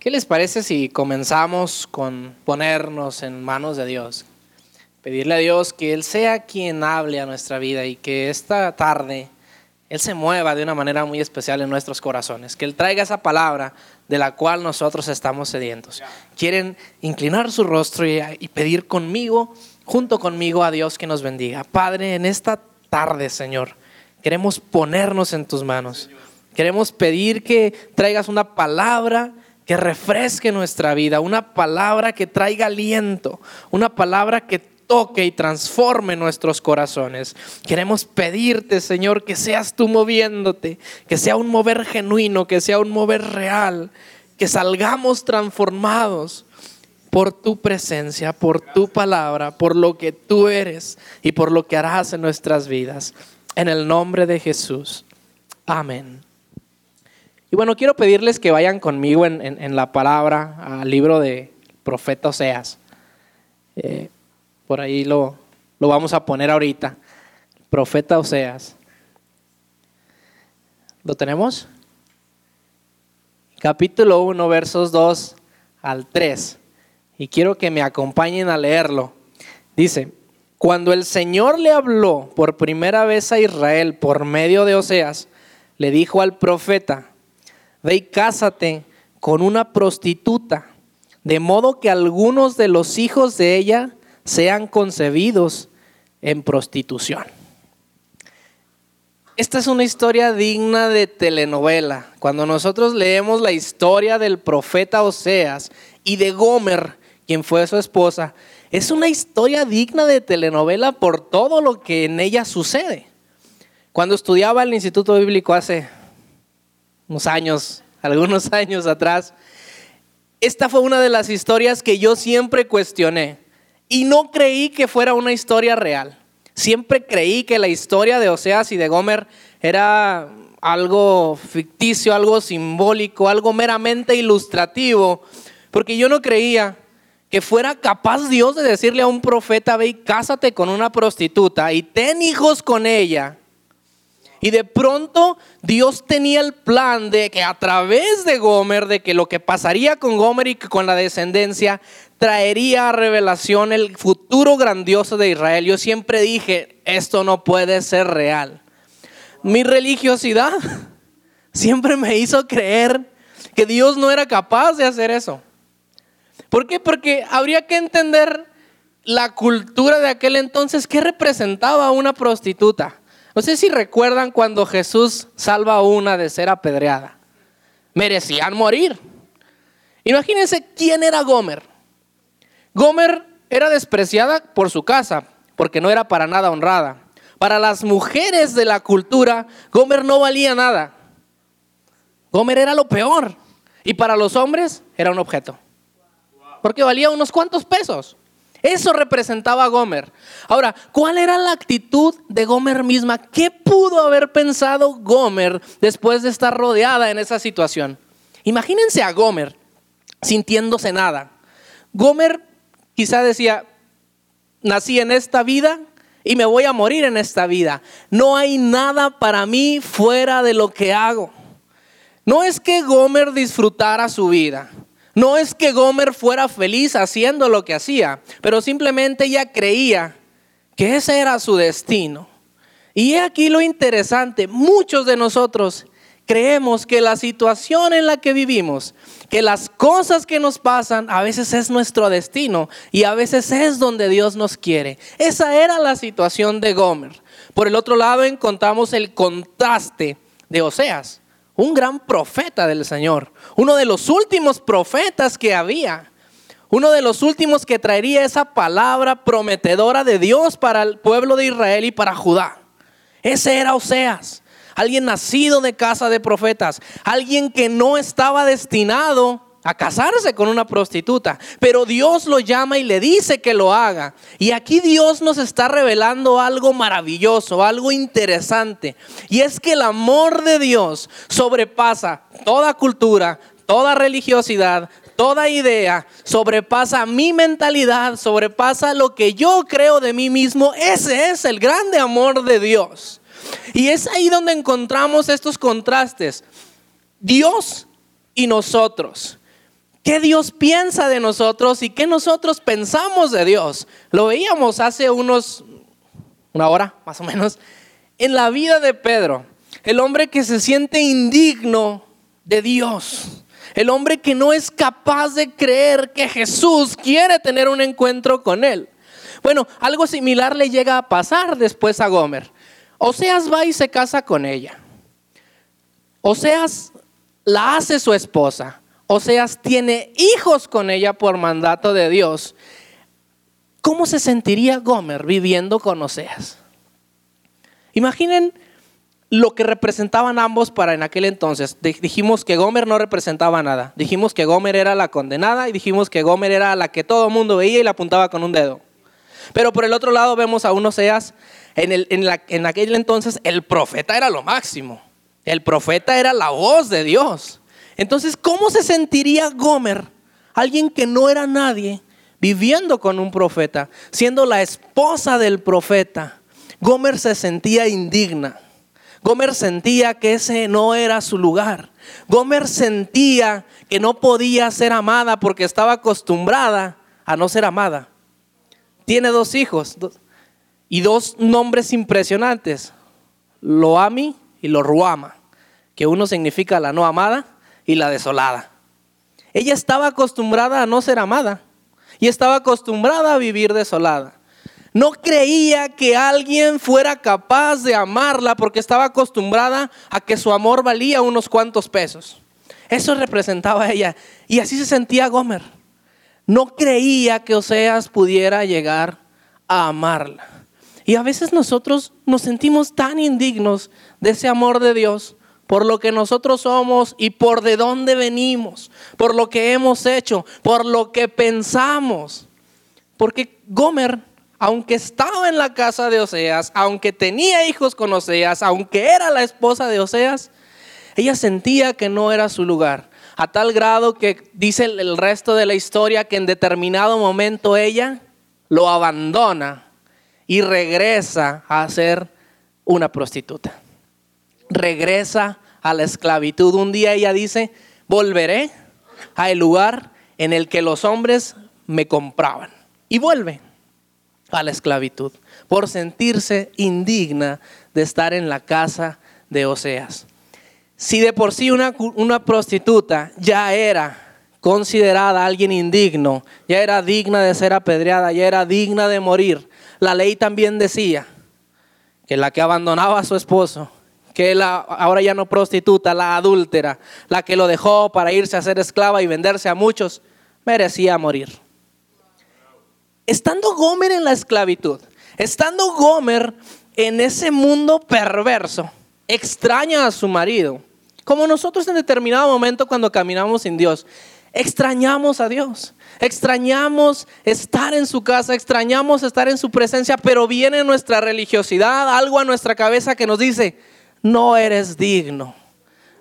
¿Qué les parece si comenzamos con ponernos en manos de Dios? Pedirle a Dios que Él sea quien hable a nuestra vida y que esta tarde Él se mueva de una manera muy especial en nuestros corazones, que Él traiga esa palabra de la cual nosotros estamos sedientos. Quieren inclinar su rostro y, pedir conmigo, junto conmigo a Dios que nos bendiga. Padre, en esta tarde, Señor, queremos ponernos en tus manos. Queremos pedir que traigas una palabra que refresque nuestra vida, una palabra que traiga aliento, una palabra que toque y transforme nuestros corazones. Queremos pedirte, Señor, que seas tú moviéndote, que sea un mover genuino, que sea un mover real, que salgamos transformados por tu presencia, por tu palabra, por lo que tú eres y por lo que harás en nuestras vidas. En el nombre de Jesús. Amén. Y bueno, quiero pedirles que vayan conmigo en, la palabra al libro de profeta Oseas. Eh, por ahí lo, lo vamos a poner ahorita. Profeta Oseas. ¿Lo tenemos? Capítulo 1, versos 2 al 3. Y quiero que me acompañen a leerlo. Dice, cuando el Señor le habló por primera vez a Israel por medio de Oseas, le dijo al profeta, ve y cásate con una prostituta, de modo que algunos de los hijos de ella sean concebidos en prostitución. Esta es una historia digna de telenovela. Cuando nosotros leemos la historia del profeta Oseas y de Gomer, quien fue su esposa, es una historia digna de telenovela por todo lo que en ella sucede. Cuando estudiaba el Instituto Bíblico hace unos años, algunos años atrás, esta fue una de las historias que yo siempre cuestioné y no creí que fuera una historia real. Siempre creí que la historia de Oseas y de Gomer era algo ficticio, algo simbólico, algo meramente ilustrativo, porque yo no creía que fuera capaz Dios de decirle a un profeta, ve y cásate con una prostituta y ten hijos con ella y de pronto Dios tenía el plan de que a través de Gomer, de que lo que pasaría con Gomer y con la descendencia, traería a revelación el futuro grandioso de Israel. Yo siempre dije, esto no puede ser real. Mi religiosidad siempre me hizo creer que Dios no era capaz de hacer eso. ¿Por qué? Porque habría que entender la cultura de aquel entonces, ¿qué representaba una prostituta? No sé si recuerdan cuando Jesús salva a una de ser apedreada. Merecían morir. Imagínense quién era Gomer. Gomer era despreciada por su casa, porque no era para nada honrada. Para las mujeres de la cultura, Gomer no valía nada. Gomer era lo peor. Y para los hombres era un objeto. Porque valía unos cuantos pesos. Eso representaba a Gomer. Ahora, ¿cuál era la actitud de Gomer misma? ¿Qué pudo haber pensado Gomer después de estar rodeada en esa situación? Imagínense a Gomer sintiéndose nada. Gomer quizá decía, nací en esta vida y me voy a morir en esta vida. No hay nada para mí fuera de lo que hago. No es que Gomer disfrutara su vida. No es que Gomer fuera feliz haciendo lo que hacía, pero simplemente ella creía que ese era su destino. Y aquí lo interesante, muchos de nosotros creemos que la situación en la que vivimos, que las cosas que nos pasan, a veces es nuestro destino y a veces es donde Dios nos quiere. Esa era la situación de Gomer. Por el otro lado encontramos el contraste de Oseas un gran profeta del Señor, uno de los últimos profetas que había, uno de los últimos que traería esa palabra prometedora de Dios para el pueblo de Israel y para Judá. Ese era Oseas, alguien nacido de casa de profetas, alguien que no estaba destinado a casarse con una prostituta, pero Dios lo llama y le dice que lo haga. Y aquí Dios nos está revelando algo maravilloso, algo interesante. Y es que el amor de Dios sobrepasa toda cultura, toda religiosidad, toda idea, sobrepasa mi mentalidad, sobrepasa lo que yo creo de mí mismo. Ese es el grande amor de Dios. Y es ahí donde encontramos estos contrastes. Dios y nosotros. Qué Dios piensa de nosotros y qué nosotros pensamos de Dios. Lo veíamos hace unos, una hora más o menos, en la vida de Pedro. El hombre que se siente indigno de Dios. El hombre que no es capaz de creer que Jesús quiere tener un encuentro con él. Bueno, algo similar le llega a pasar después a Gomer. Oseas va y se casa con ella. Oseas la hace su esposa. Oseas tiene hijos con ella por mandato de Dios. ¿Cómo se sentiría Gomer viviendo con Oseas? Imaginen lo que representaban ambos para en aquel entonces. Dijimos que Gomer no representaba nada. Dijimos que Gomer era la condenada y dijimos que Gomer era la que todo el mundo veía y la apuntaba con un dedo. Pero por el otro lado vemos a un Oseas, en, en aquel entonces el profeta era lo máximo. El profeta era la voz de Dios. Entonces, ¿cómo se sentiría Gomer, alguien que no era nadie, viviendo con un profeta, siendo la esposa del profeta? Gomer se sentía indigna. Gomer sentía que ese no era su lugar. Gomer sentía que no podía ser amada porque estaba acostumbrada a no ser amada. Tiene dos hijos y dos nombres impresionantes, Loami y Loruama, que uno significa la no amada y la desolada. Ella estaba acostumbrada a no ser amada y estaba acostumbrada a vivir desolada. No creía que alguien fuera capaz de amarla porque estaba acostumbrada a que su amor valía unos cuantos pesos. Eso representaba a ella. Y así se sentía Gomer. No creía que Oseas pudiera llegar a amarla. Y a veces nosotros nos sentimos tan indignos de ese amor de Dios por lo que nosotros somos y por de dónde venimos, por lo que hemos hecho, por lo que pensamos. Porque Gomer aunque estaba en la casa de Oseas, aunque tenía hijos con Oseas, aunque era la esposa de Oseas, ella sentía que no era su lugar. A tal grado que dice el resto de la historia que en determinado momento ella lo abandona y regresa a ser una prostituta. Regresa a la esclavitud. Un día ella dice, volveré al lugar en el que los hombres me compraban. Y vuelve a la esclavitud, por sentirse indigna de estar en la casa de Oseas. Si de por sí una, una prostituta ya era considerada alguien indigno, ya era digna de ser apedreada, ya era digna de morir, la ley también decía que la que abandonaba a su esposo, que la ahora ya no prostituta, la adúltera, la que lo dejó para irse a ser esclava y venderse a muchos, merecía morir. Estando Gomer en la esclavitud, estando Gomer en ese mundo perverso, extraña a su marido, como nosotros en determinado momento cuando caminamos sin Dios, extrañamos a Dios, extrañamos estar en su casa, extrañamos estar en su presencia, pero viene nuestra religiosidad, algo a nuestra cabeza que nos dice, no eres digno,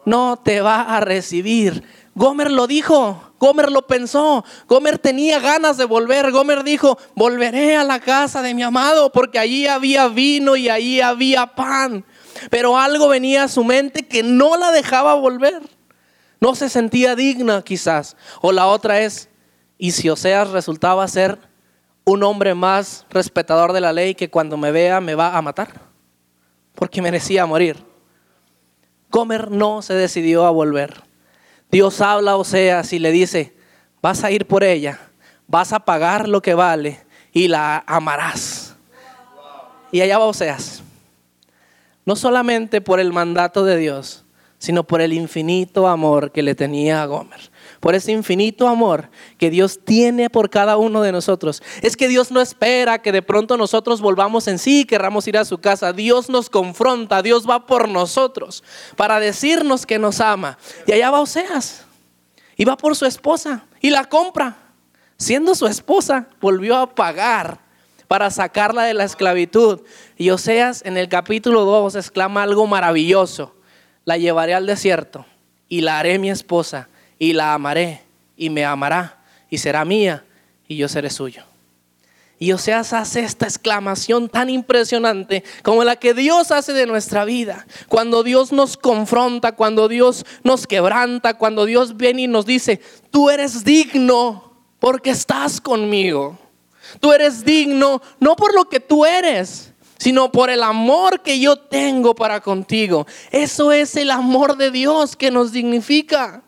no te va a recibir. Gomer lo dijo, Gomer lo pensó, Gomer tenía ganas de volver, Gomer dijo, volveré a la casa de mi amado porque allí había vino y allí había pan. Pero algo venía a su mente que no la dejaba volver. No se sentía digna quizás. O la otra es, y si Oseas resultaba ser un hombre más respetador de la ley que cuando me vea me va a matar, porque merecía morir. Gomer no se decidió a volver. Dios habla a Oseas y le dice, vas a ir por ella, vas a pagar lo que vale y la amarás. Y allá va Oseas. No solamente por el mandato de Dios, sino por el infinito amor que le tenía a Gomer por ese infinito amor que Dios tiene por cada uno de nosotros. Es que Dios no espera que de pronto nosotros volvamos en sí y querramos ir a su casa. Dios nos confronta, Dios va por nosotros para decirnos que nos ama. Y allá va Oseas. Y va por su esposa y la compra. Siendo su esposa, volvió a pagar para sacarla de la esclavitud. Y Oseas en el capítulo 2 exclama algo maravilloso. La llevaré al desierto y la haré mi esposa y la amaré y me amará y será mía y yo seré suyo. Y Oseas hace esta exclamación tan impresionante como la que Dios hace de nuestra vida. Cuando Dios nos confronta, cuando Dios nos quebranta, cuando Dios viene y nos dice, tú eres digno porque estás conmigo. Tú eres digno no por lo que tú eres, sino por el amor que yo tengo para contigo. Eso es el amor de Dios que nos dignifica.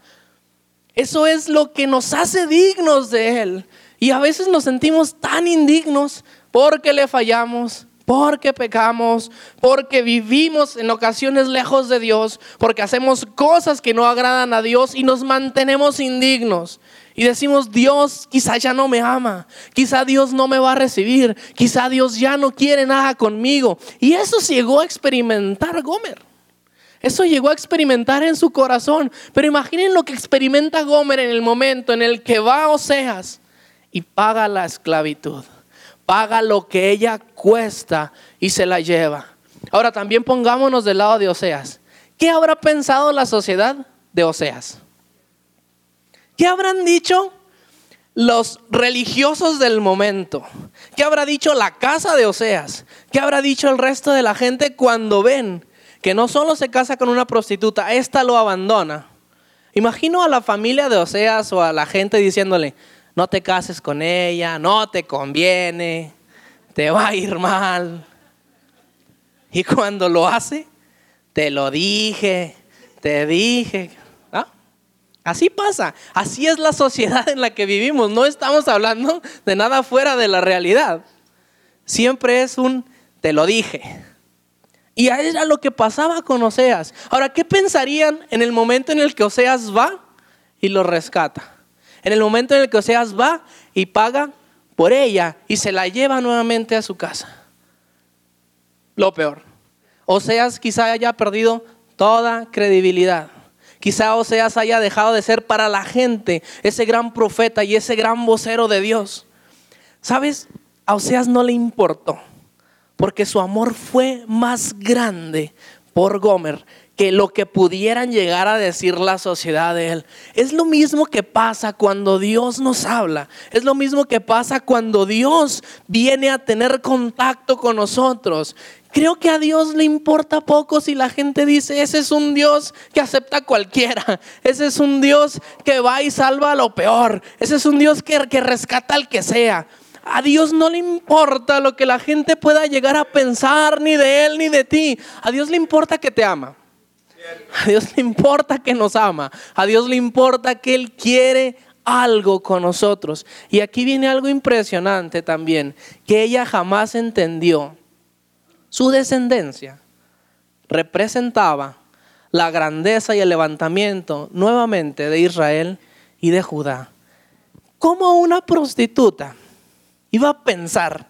Eso es lo que nos hace dignos de Él. Y a veces nos sentimos tan indignos porque le fallamos, porque pecamos, porque vivimos en ocasiones lejos de Dios, porque hacemos cosas que no agradan a Dios y nos mantenemos indignos. Y decimos, Dios quizá ya no me ama, quizá Dios no me va a recibir, quizá Dios ya no quiere nada conmigo. Y eso llegó a experimentar Gomer. Eso llegó a experimentar en su corazón. Pero imaginen lo que experimenta Gomer en el momento en el que va a Oseas y paga la esclavitud. Paga lo que ella cuesta y se la lleva. Ahora también pongámonos del lado de Oseas. ¿Qué habrá pensado la sociedad de Oseas? ¿Qué habrán dicho los religiosos del momento? ¿Qué habrá dicho la casa de Oseas? ¿Qué habrá dicho el resto de la gente cuando ven que no solo se casa con una prostituta, esta lo abandona? Imagino a la familia de Oseas o a la gente diciéndole, no te cases con ella, no te conviene, te va a ir mal. Y cuando lo hace, te lo dije, te dije. Así pasa, así es la sociedad en la que vivimos. No estamos hablando de nada fuera de la realidad. Siempre es un te lo dije. Y era lo que pasaba con Oseas. Ahora, ¿qué pensarían en el momento en el que Oseas va y lo rescata? En el momento en el que Oseas va y paga por ella y se la lleva nuevamente a su casa. Lo peor. Oseas quizá haya perdido toda credibilidad. Quizá Oseas haya dejado de ser para la gente ese gran profeta y ese gran vocero de Dios. ¿Sabes? A Oseas no le importó, porque su amor fue más grande por Gomer que lo que pudieran llegar a decir la sociedad de él. Es lo mismo que pasa cuando Dios nos habla. Es lo mismo que pasa cuando Dios viene a tener contacto con nosotros. Creo que a Dios le importa poco si la gente dice, ese es un Dios que acepta a cualquiera. Ese es un Dios que va y salva a lo peor. Ese es un Dios que, que rescata al que sea. A Dios no le importa lo que la gente pueda llegar a pensar ni de Él ni de ti. A Dios le importa que te ama. A Dios le importa que nos ama. A Dios le importa que Él quiere algo con nosotros. Y aquí viene algo impresionante también, que ella jamás entendió. Su descendencia representaba la grandeza y el levantamiento nuevamente de Israel y de Judá. ¿Cómo una prostituta iba a pensar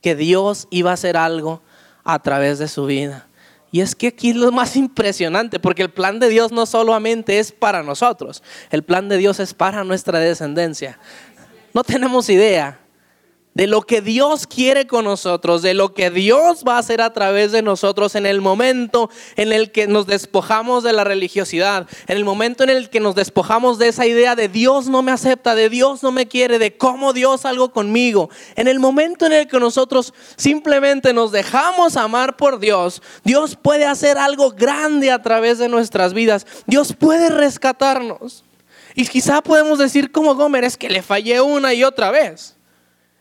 que Dios iba a hacer algo a través de su vida? Y es que aquí es lo más impresionante, porque el plan de Dios no solamente es para nosotros, el plan de Dios es para nuestra descendencia. No tenemos idea de lo que Dios quiere con nosotros, de lo que Dios va a hacer a través de nosotros en el momento en el que nos despojamos de la religiosidad, en el momento en el que nos despojamos de esa idea de Dios no me acepta, de Dios no me quiere, de cómo Dios algo conmigo, en el momento en el que nosotros simplemente nos dejamos amar por Dios, Dios puede hacer algo grande a través de nuestras vidas, Dios puede rescatarnos. Y quizá podemos decir como Gomer, es que le fallé una y otra vez.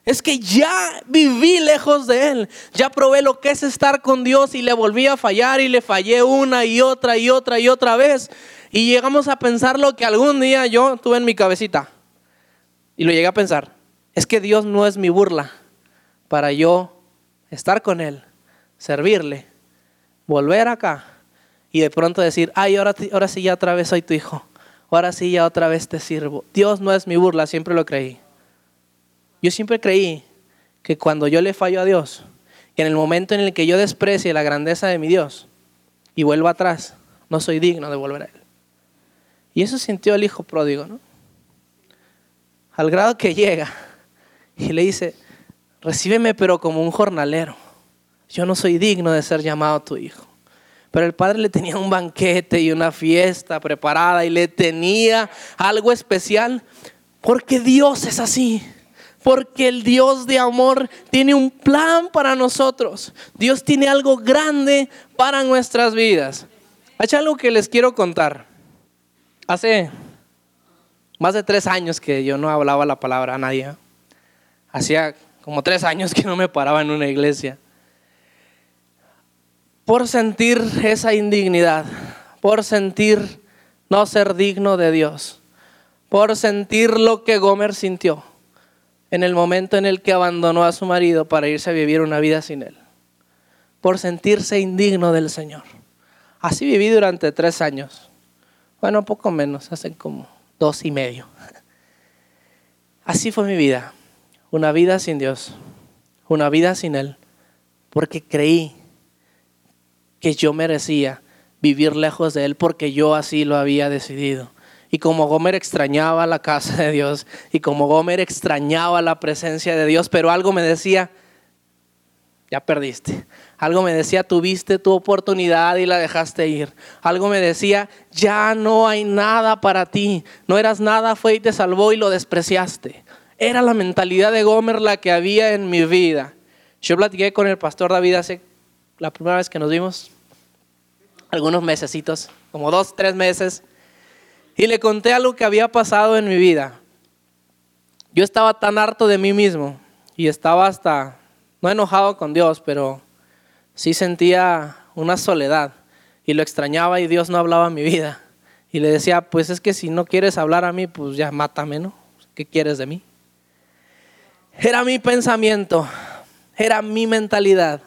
Es que ya viví lejos de Él. Ya probé lo que es estar con Dios y le volví a fallar y le fallé una y otra y otra y otra vez. Y llegamos a pensar lo que algún día yo tuve en mi cabecita. Y lo llegué a pensar. Es que Dios no es mi burla para yo estar con Él, servirle, volver acá y de pronto decir, ay, ahora, sí ya otra vez soy tu hijo. Ahora sí ya otra vez te sirvo. Dios no es mi burla, siempre lo creí. Yo siempre creí que cuando yo le fallo a Dios, que en el momento en el que yo desprecie la grandeza de mi Dios y vuelvo atrás, no soy digno de volver a Él. Y eso sintió el hijo pródigo, ¿no? Al grado que llega y le dice, recíbeme pero como un jornalero. Yo no soy digno de ser llamado tu hijo. Pero el padre le tenía un banquete y una fiesta preparada y le tenía algo especial porque Dios es así. Porque el Dios de amor tiene un plan para nosotros. Dios tiene algo grande para nuestras vidas. Hay algo que les quiero contar. Hace más de tres años que yo no hablaba la palabra a nadie. Hacía como tres años que no me paraba en una iglesia. Por sentir esa indignidad, por sentir no ser digno de Dios, por sentir lo que Gomer sintió en el momento en el que abandonó a su marido para irse a vivir una vida sin él, por sentirse indigno del Señor. Así viví durante tres años, bueno, poco menos, hace como dos y medio. Así fue mi vida, una vida sin Dios, una vida sin Él, porque creí que yo merecía vivir lejos de Él porque yo así lo había decidido. Y como Gomer extrañaba la casa de Dios y como Gomer extrañaba la presencia de Dios, pero algo me decía, ya perdiste. Algo me decía, tuviste tu oportunidad y la dejaste ir. Algo me decía, ya no hay nada para ti. No eras nada, fue y te salvó y lo despreciaste. Era la mentalidad de Gomer la que había en mi vida. Yo platiqué con el pastor David hace la primera vez que nos vimos, algunos mesecitos, como dos, tres meses, y le conté algo que había pasado en mi vida. Yo estaba tan harto de mí mismo y estaba hasta, no enojado con Dios, pero sí sentía una soledad y lo extrañaba y Dios no hablaba en mi vida. Y le decía, pues es que si no quieres hablar a mí, pues ya mátame, ¿no? ¿Qué quieres de mí? Era mi pensamiento, era mi mentalidad.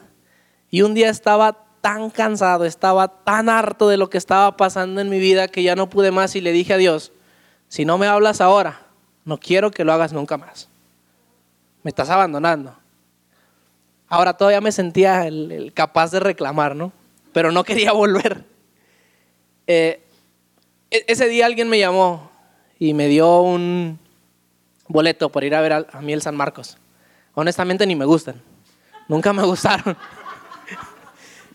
Y un día estaba tan cansado, estaba tan harto de lo que estaba pasando en mi vida que ya no pude más y le dije a Dios, si no me hablas ahora, no quiero que lo hagas nunca más. Me estás abandonando. Ahora todavía me sentía el, capaz de reclamar, ¿no? Pero no quería volver. Eh, e, ese día alguien me llamó y me dio un boleto para ir a ver a, a Miel San Marcos. Honestamente ni me gustan. Nunca me gustaron.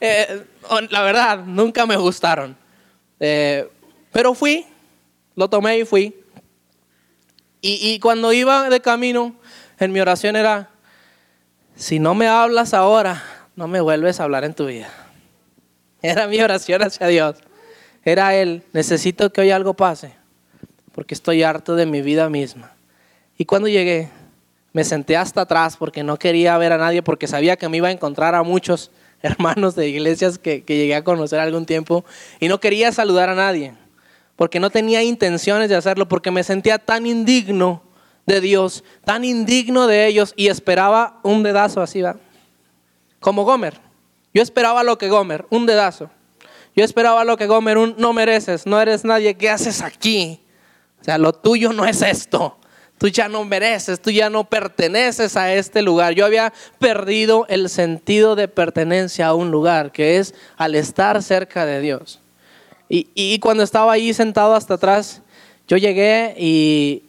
Eh, la verdad, nunca me gustaron. Eh, pero fui, lo tomé y fui. Y, cuando iba de camino, en mi oración era, si no me hablas ahora, no me vuelves a hablar en tu vida. Era mi oración hacia Dios. Era Él, necesito que hoy algo pase, porque estoy harto de mi vida misma. Y cuando llegué, me senté hasta atrás porque no quería ver a nadie, porque sabía que me iba a encontrar a muchos hermanos de iglesias que, llegué a conocer algún tiempo y no quería saludar a nadie, porque no tenía intenciones de hacerlo, porque me sentía tan indigno de Dios, tan indigno de ellos y esperaba un dedazo así, ¿va? Como Gomer. Yo esperaba lo que Gomer, un dedazo. Yo esperaba lo que Gomer, un no mereces, no eres nadie, ¿qué haces aquí? O sea, lo tuyo no es esto tú ya no mereces, tú ya no perteneces a este lugar. Yo había perdido el sentido de pertenencia a un lugar, que es al estar cerca de Dios. Y, cuando estaba ahí sentado hasta atrás, yo llegué y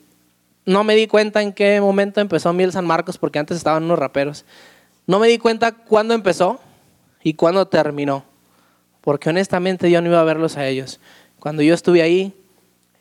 no me di cuenta en qué momento empezó Miel San Marcos, porque antes estaban unos raperos. No me di cuenta cuándo empezó y cuándo terminó, porque honestamente yo no iba a verlos a ellos. Cuando yo estuve ahí,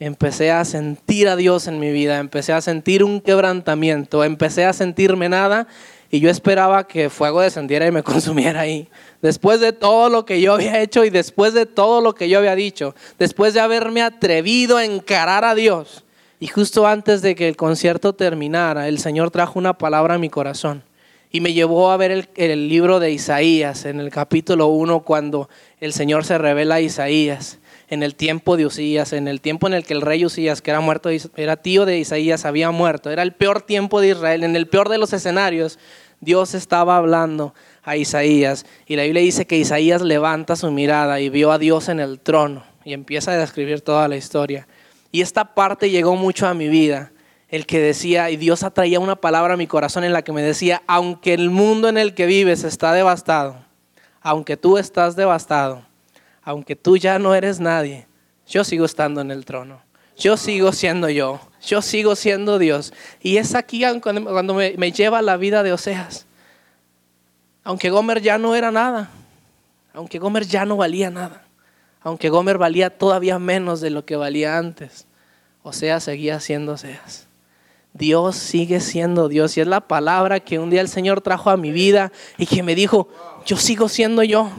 empecé a sentir a Dios en mi vida, empecé a sentir un quebrantamiento, empecé a sentirme nada y yo esperaba que fuego descendiera y me consumiera ahí. Después de todo lo que yo había hecho y después de todo lo que yo había dicho, después de haberme atrevido a encarar a Dios. Y justo antes de que el concierto terminara, el Señor trajo una palabra a mi corazón y me llevó a ver el, libro de Isaías en el capítulo 1 cuando el Señor se revela a Isaías en el tiempo de Usías, en el tiempo en el que el rey Usías, que era muerto, era tío de Isaías, había muerto. Era el peor tiempo de Israel, en el peor de los escenarios. Dios estaba hablando a Isaías y la Biblia dice que Isaías levanta su mirada y vio a Dios en el trono y empieza a describir toda la historia. Y esta parte llegó mucho a mi vida, el que decía, y Dios atraía una palabra a mi corazón en la que me decía, aunque el mundo en el que vives está devastado, aunque tú estás devastado, aunque tú ya no eres nadie, yo sigo estando en el trono. Yo sigo siendo yo. Yo sigo siendo Dios. Y es aquí cuando me, lleva la vida de Oseas. Aunque Gomer ya no era nada. Aunque Gomer ya no valía nada. Aunque Gomer valía todavía menos de lo que valía antes. Oseas seguía siendo Oseas. Dios sigue siendo Dios. Y es la palabra que un día el Señor trajo a mi vida y que me dijo, yo sigo siendo yo.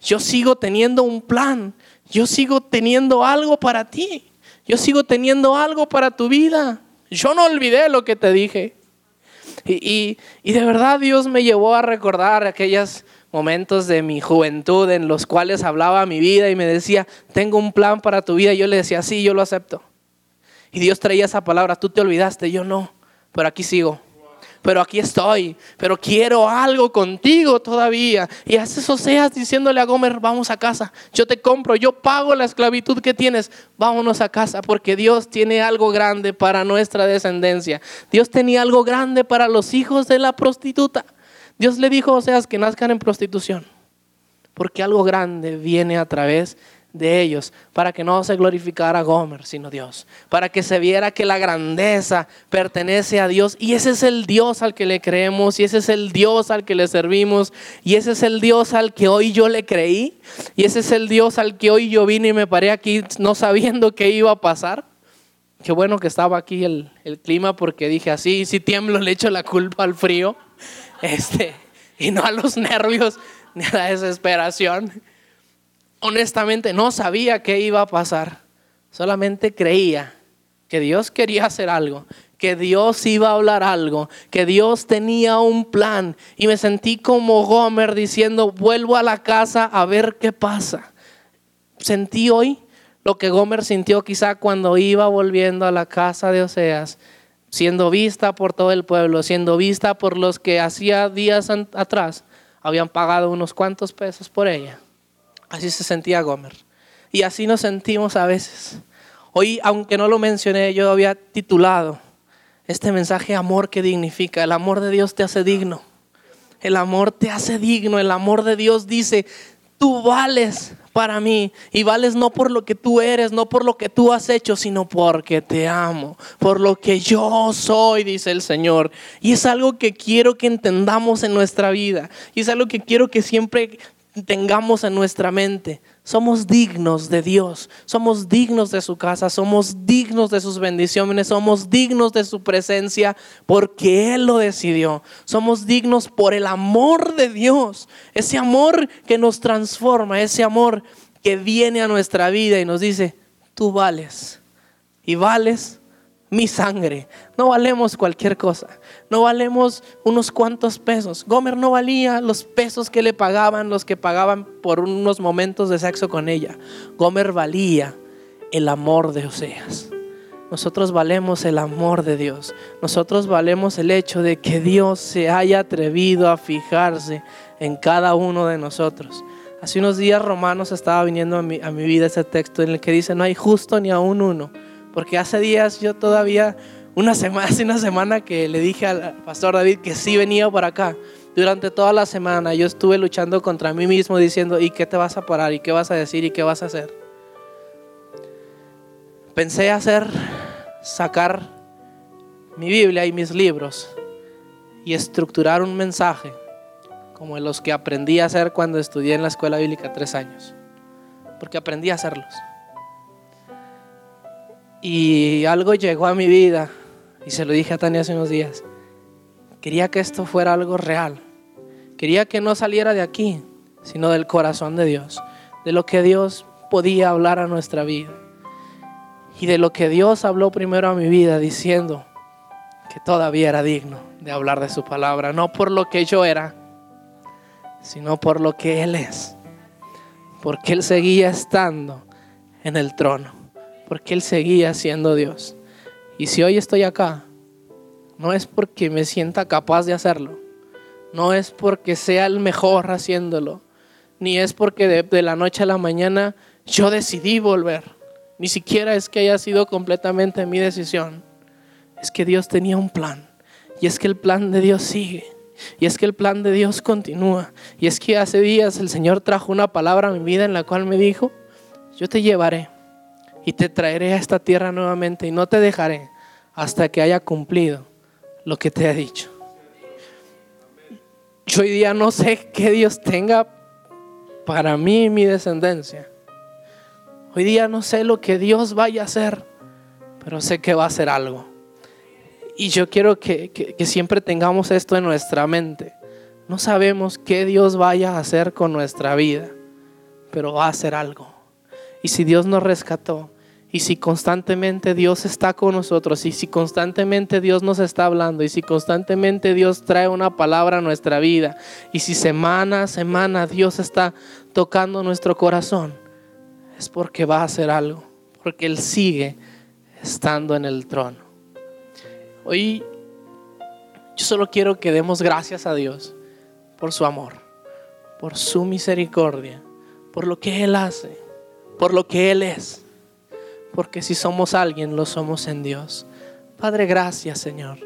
Yo sigo teniendo un plan. Yo sigo teniendo algo para ti. Yo sigo teniendo algo para tu vida. Yo no olvidé lo que te dije. Y, de verdad Dios me llevó a recordar aquellos momentos de mi juventud en los cuales hablaba mi vida y me decía, tengo un plan para tu vida. Y yo le decía, sí, yo lo acepto. Y Dios traía esa palabra, tú te olvidaste, yo no, pero aquí sigo. Pero aquí estoy, pero quiero algo contigo todavía. Y haces Oseas diciéndole a Gomer, vamos a casa, yo te compro, yo pago la esclavitud que tienes, vámonos a casa, porque Dios tiene algo grande para nuestra descendencia. Dios tenía algo grande para los hijos de la prostituta. Dios le dijo a Oseas que nazcan en prostitución, porque algo grande viene a través de de ellos, para que no se glorificara Gomer, sino Dios, para que se viera que la grandeza pertenece a Dios y ese es el Dios al que le creemos y ese es el Dios al que le servimos y ese es el Dios al que hoy yo le creí y ese es el Dios al que hoy yo vine y me paré aquí no sabiendo qué iba a pasar. Qué bueno que estaba aquí el, el clima porque dije así, si tiemblo le echo la culpa al frío este, y no a los nervios ni a la desesperación honestamente no sabía qué iba a pasar. Solamente creía que Dios quería hacer algo, que Dios iba a hablar algo, que Dios tenía un plan. Y me sentí como Gomer diciendo, vuelvo a la casa a ver qué pasa. Sentí hoy lo que Gomer sintió quizá cuando iba volviendo a la casa de Oseas, siendo vista por todo el pueblo, siendo vista por los que hacía días atrás habían pagado unos cuantos pesos por ella. Así se sentía Gomer. Y así nos sentimos a veces. Hoy, aunque no lo mencioné, yo había titulado este mensaje Amor que dignifica. El amor de Dios te hace digno. El amor te hace digno. El amor de Dios dice, tú vales para mí y vales no por lo que tú eres, no por lo que tú has hecho, sino porque te amo, por lo que yo soy, dice el Señor. Y es algo que quiero que entendamos en nuestra vida. Y es algo que quiero que siempre tengamos en nuestra mente. Somos dignos de Dios, somos dignos de su casa, somos dignos de sus bendiciones, somos dignos de su presencia porque Él lo decidió. Somos dignos por el amor de Dios, ese amor que nos transforma, ese amor que viene a nuestra vida y nos dice, tú vales y vales mi sangre. No valemos cualquier cosa. No valemos unos cuantos pesos. Gomer no valía los pesos que le pagaban los que pagaban por unos momentos de sexo con ella. Gomer valía el amor de Oseas. Nosotros valemos el amor de Dios. Nosotros valemos el hecho de que Dios se haya atrevido a fijarse en cada uno de nosotros. Hace unos días Romanos estaba viniendo a mi, a mi vida ese texto en el que dice, no hay justo ni aún uno porque hace días yo todavía, una semana, hace una semana que le dije al pastor David que sí venía por acá. Durante toda la semana yo estuve luchando contra mí mismo diciendo, ¿y qué te vas a parar? ¿Y qué vas a decir? ¿Y qué vas a hacer? Pensé hacer, sacar mi Biblia y mis libros y estructurar un mensaje como los que aprendí a hacer cuando estudié en la escuela bíblica tres años, porque aprendí a hacerlos. Y algo llegó a mi vida y se lo dije a Tania hace unos días. Quería que esto fuera algo real. Quería que no saliera de aquí, sino del corazón de Dios, de lo que Dios podía hablar a nuestra vida. Y de lo que Dios habló primero a mi vida diciendo que todavía era digno de hablar de su palabra, no por lo que yo era, sino por lo que Él es. Porque Él seguía estando en el trono porque Él seguía siendo Dios. Y si hoy estoy acá, no es porque me sienta capaz de hacerlo, no es porque sea el mejor haciéndolo, ni es porque de, la noche a la mañana yo decidí volver, ni siquiera es que haya sido completamente mi decisión, es que Dios tenía un plan, y es que el plan de Dios sigue. Y es que el plan de Dios continúa. Y es que hace días el Señor trajo una palabra a mi vida en la cual me dijo, yo te llevaré y te traeré a esta tierra nuevamente y no te dejaré hasta que haya cumplido lo que te he dicho. Yo hoy día no sé qué Dios tenga para mí y mi descendencia. Hoy día no sé lo que Dios vaya a hacer, pero sé que va a hacer algo. Y yo quiero que, que siempre tengamos esto en nuestra mente. No sabemos qué Dios vaya a hacer con nuestra vida, pero va a hacer algo. Y si Dios nos rescató, y si constantemente Dios está con nosotros, y si constantemente Dios nos está hablando, y si constantemente Dios trae una palabra a nuestra vida, y si semana a semana Dios está tocando nuestro corazón, es porque va a hacer algo, porque Él sigue estando en el trono. Hoy yo solo quiero que demos gracias a Dios por su amor, por su misericordia, por lo que Él hace, por lo que Él es porque si somos alguien, lo somos en Dios. Padre, gracias Señor.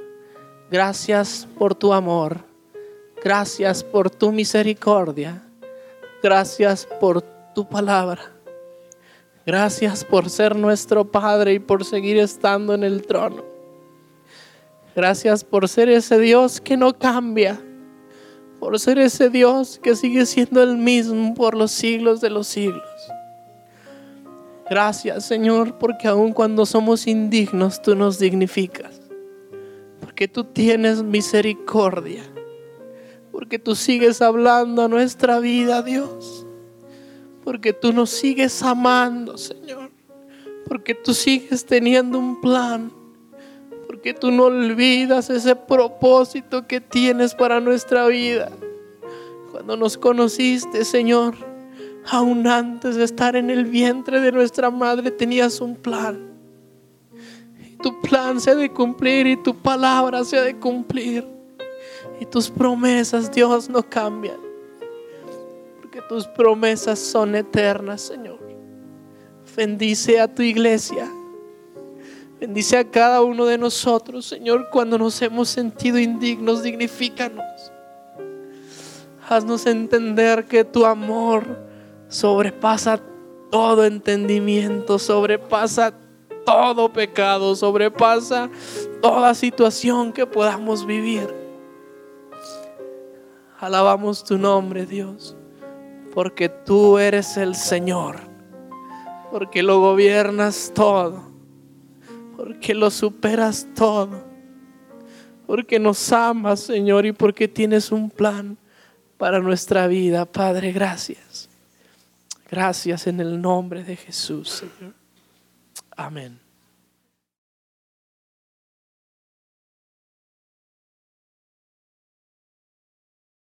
Gracias por tu amor. Gracias por tu misericordia. Gracias por tu palabra. Gracias por ser nuestro Padre y por seguir estando en el trono. Gracias por ser ese Dios que no cambia. Por ser ese Dios que sigue siendo el mismo por los siglos de los siglos. Gracias Señor, porque aun cuando somos indignos, tú nos dignificas. Porque tú tienes misericordia. Porque tú sigues hablando a nuestra vida, Dios. Porque tú nos sigues amando, Señor. Porque tú sigues teniendo un plan. Porque tú no olvidas ese propósito que tienes para nuestra vida. Cuando nos conociste, Señor Aún antes de estar en el vientre de nuestra madre tenías un plan. Y tu plan se ha de cumplir y tu palabra se ha de cumplir. Y tus promesas, Dios, no cambian. Porque tus promesas son eternas, Señor. Bendice a tu iglesia. Bendice a cada uno de nosotros, Señor, cuando nos hemos sentido indignos, dignifícanos. Haznos entender que tu amor sobrepasa todo entendimiento, sobrepasa todo pecado, sobrepasa toda situación que podamos vivir. Alabamos tu nombre, Dios, porque tú eres el Señor, porque lo gobiernas todo, porque lo superas todo, porque nos amas, Señor, y porque tienes un plan para nuestra vida. Padre, gracias. Gracias en el nombre de Jesús, Señor. Amén.